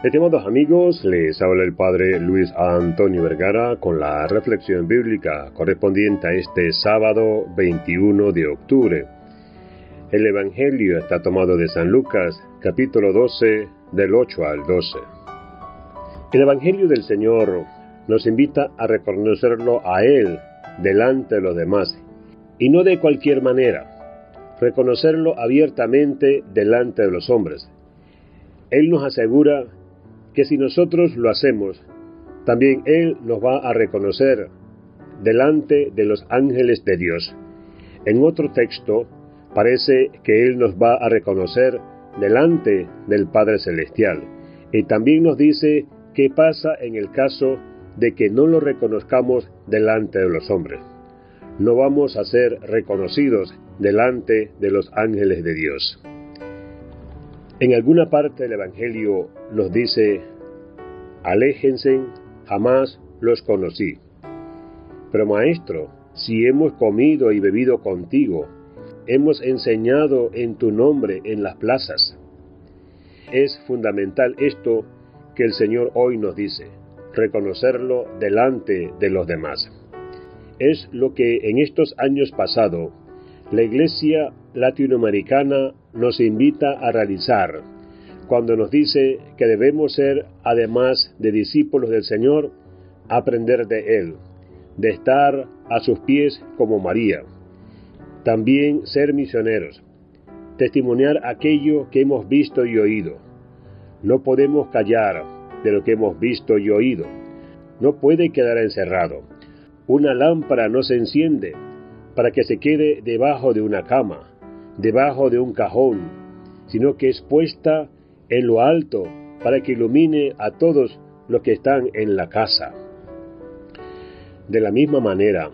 Estimados amigos, les habla el Padre Luis Antonio Vergara con la reflexión bíblica correspondiente a este sábado 21 de octubre. El Evangelio está tomado de San Lucas, capítulo 12, del 8 al 12. El Evangelio del Señor nos invita a reconocerlo a Él delante de los demás, y no de cualquier manera, reconocerlo abiertamente delante de los hombres. Él nos asegura que si nosotros lo hacemos, también Él nos va a reconocer delante de los ángeles de Dios. En otro texto parece que Él nos va a reconocer delante del Padre Celestial. Y también nos dice qué pasa en el caso de que no lo reconozcamos delante de los hombres. No vamos a ser reconocidos delante de los ángeles de Dios. En alguna parte del Evangelio nos dice, aléjense, jamás los conocí. Pero Maestro, si hemos comido y bebido contigo, hemos enseñado en tu nombre en las plazas. Es fundamental esto que el Señor hoy nos dice, reconocerlo delante de los demás. Es lo que en estos años pasados la Iglesia latinoamericana nos invita a realizar cuando nos dice que debemos ser, además de discípulos del Señor, aprender de Él, de estar a sus pies como María. También ser misioneros, testimoniar aquello que hemos visto y oído. No podemos callar de lo que hemos visto y oído. No puede quedar encerrado. Una lámpara no se enciende para que se quede debajo de una cama, debajo de un cajón, sino que es puesta en lo alto para que ilumine a todos los que están en la casa. De la misma manera,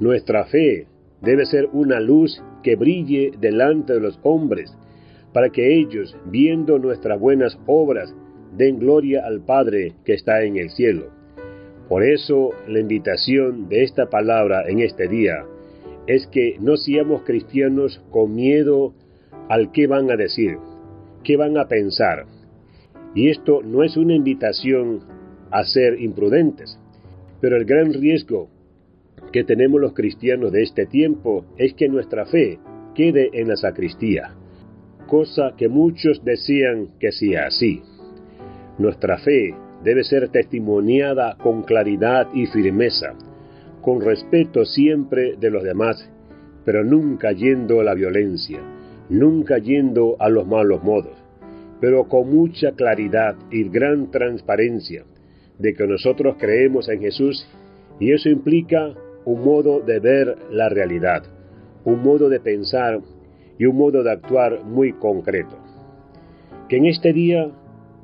nuestra fe debe ser una luz que brille delante de los hombres, para que ellos, viendo nuestras buenas obras, den gloria al Padre que está en el cielo. Por eso la invitación de esta palabra en este día es que no seamos cristianos con miedo al que van a decir, van a pensar. Y esto no es una invitación a ser imprudentes, pero el gran riesgo que tenemos los cristianos de este tiempo es que nuestra fe quede en la sacristía, cosa que muchos desean que sea así. Nuestra fe debe ser testimoniada con claridad y firmeza, con respeto siempre de los demás, pero nunca yendo a la violencia, nunca yendo a los malos modos, pero con mucha claridad y gran transparencia de que nosotros creemos en Jesús y eso implica un modo de ver la realidad, un modo de pensar y un modo de actuar muy concreto. Que en este día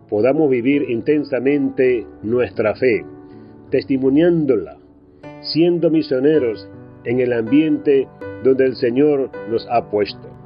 podamos vivir intensamente nuestra fe, testimoniándola, siendo misioneros en el ambiente donde el Señor nos ha puesto.